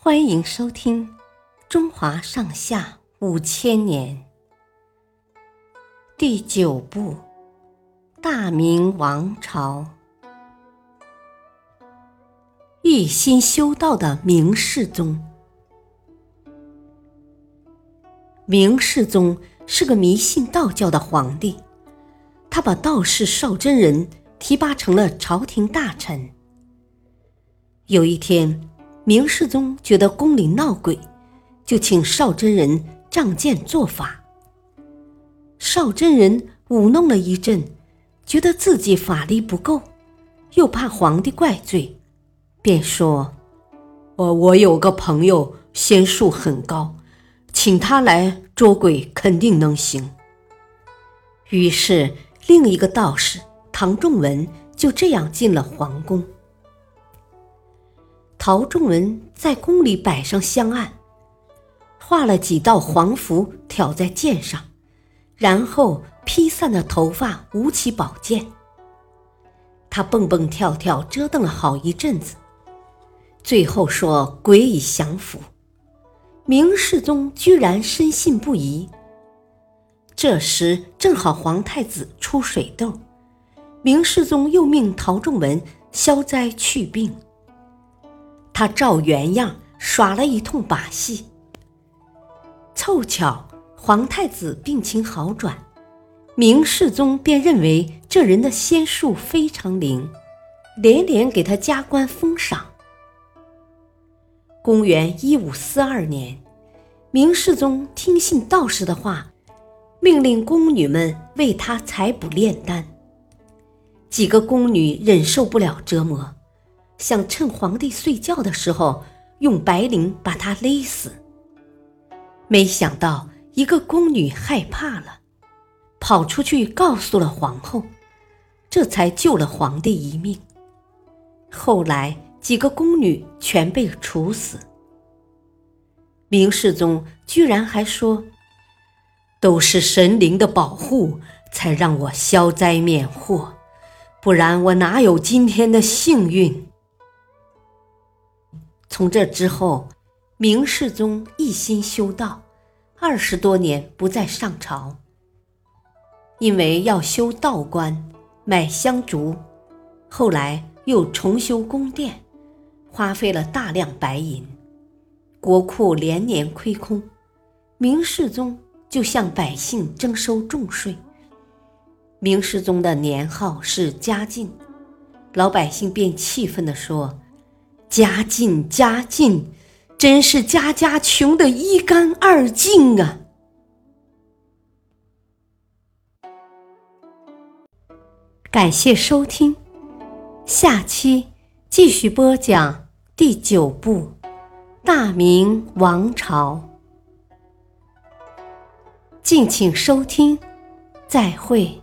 欢迎收听《中华上下五千年》第九部《大明王朝》。一心修道的明世宗。明世宗是个迷信道教的皇帝，他把道士邵真人提拔成了朝廷大臣。有一天，明世宗觉得宫里闹鬼，就请邵真人仗剑做法。邵真人舞弄了一阵，觉得自己法力不够，又怕皇帝怪罪，便说：“我我有个朋友仙术很高，请他来捉鬼，肯定能行。”于是，另一个道士唐仲文就这样进了皇宫。陶仲文在宫里摆上香案，画了几道黄符挑在剑上，然后披散的头发舞起宝剑。他蹦蹦跳跳折腾了好一阵子，最后说：“鬼已降服。”明世宗居然深信不疑。这时正好皇太子出水痘，明世宗又命陶仲文消灾去病。他照原样耍了一通把戏，凑巧皇太子病情好转，明世宗便认为这人的仙术非常灵，连连给他加官封赏。公元一五四二年，明世宗听信道士的话，命令宫女们为他采补炼丹。几个宫女忍受不了折磨。想趁皇帝睡觉的时候用白绫把他勒死，没想到一个宫女害怕了，跑出去告诉了皇后，这才救了皇帝一命。后来几个宫女全被处死。明世宗居然还说：“都是神灵的保护，才让我消灾免祸，不然我哪有今天的幸运？”从这之后，明世宗一心修道，二十多年不再上朝。因为要修道观，买香烛，后来又重修宫殿，花费了大量白银，国库连年亏空。明世宗就向百姓征收重税。明世宗的年号是嘉靖，老百姓便气愤地说。家境家境，真是家家穷得一干二净啊！感谢收听，下期继续播讲第九部《大明王朝》，敬请收听，再会。